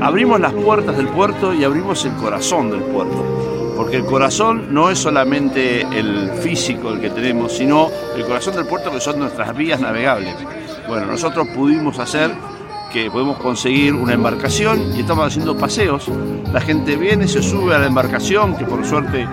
abrimos las puertas del puerto y abrimos el corazón del puerto. Porque el corazón no es solamente el físico el que tenemos, sino el corazón del puerto que son nuestras vías navegables. Bueno, nosotros pudimos hacer que podemos conseguir una embarcación y estamos haciendo paseos. La gente viene, se sube a la embarcación, que por suerte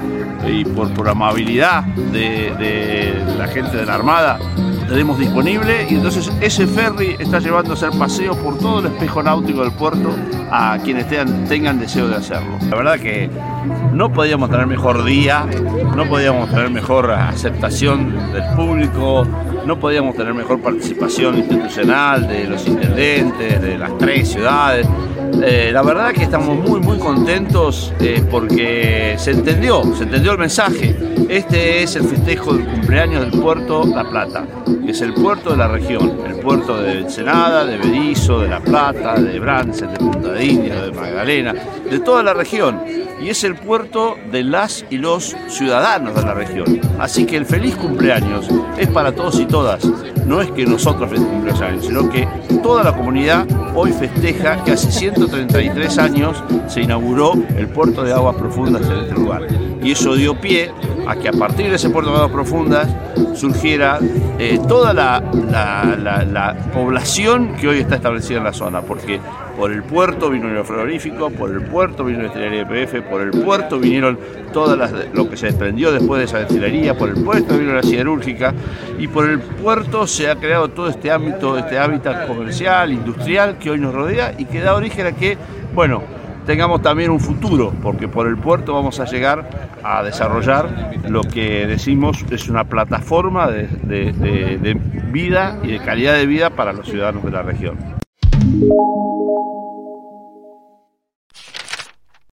y por, amabilidad de, de la gente de la Armada tenemos disponible y entonces ese ferry está llevando a hacer paseos por todo el espejo náutico del puerto a quienes tengan, deseo de hacerlo. La verdad que no podíamos tener mejor día, no podíamos tener mejor aceptación del público, no podíamos tener mejor participación institucional de los intendentes, de las tres ciudades. Eh, la verdad que estamos muy muy contentos eh, porque se entendió, se entendió el mensaje. Este es el festejo del cumpleaños del puerto La Plata, que es el puerto de la región, el puerto de Ensenada, de Berizo, de La Plata, de Brances, de Punta de de Magdalena, de toda la región. Y es el puerto de las y los ciudadanos de la región. Así que el feliz cumpleaños es para todos y todas. No es que nosotros festejemos años, sino que toda la comunidad hoy festeja que hace 133 años se inauguró el puerto de aguas profundas en este lugar. Y eso dio pie a que a partir de ese puerto de aguas profundas surgiera eh, toda la, población que hoy está establecida en la zona, porque por el puerto vino el frigorífico, por el puerto vino la destilería PF, por el puerto vinieron todas las, lo que se desprendió después de esa destilería, por el puerto vino la siderúrgica y por el puerto se ha creado todo este ámbito, este hábitat comercial, industrial que hoy nos rodea y que da origen a que, bueno, tengamos también un futuro, porque por el puerto vamos a llegar a desarrollar lo que decimos es una plataforma de, vida y de calidad de vida para los ciudadanos de la región.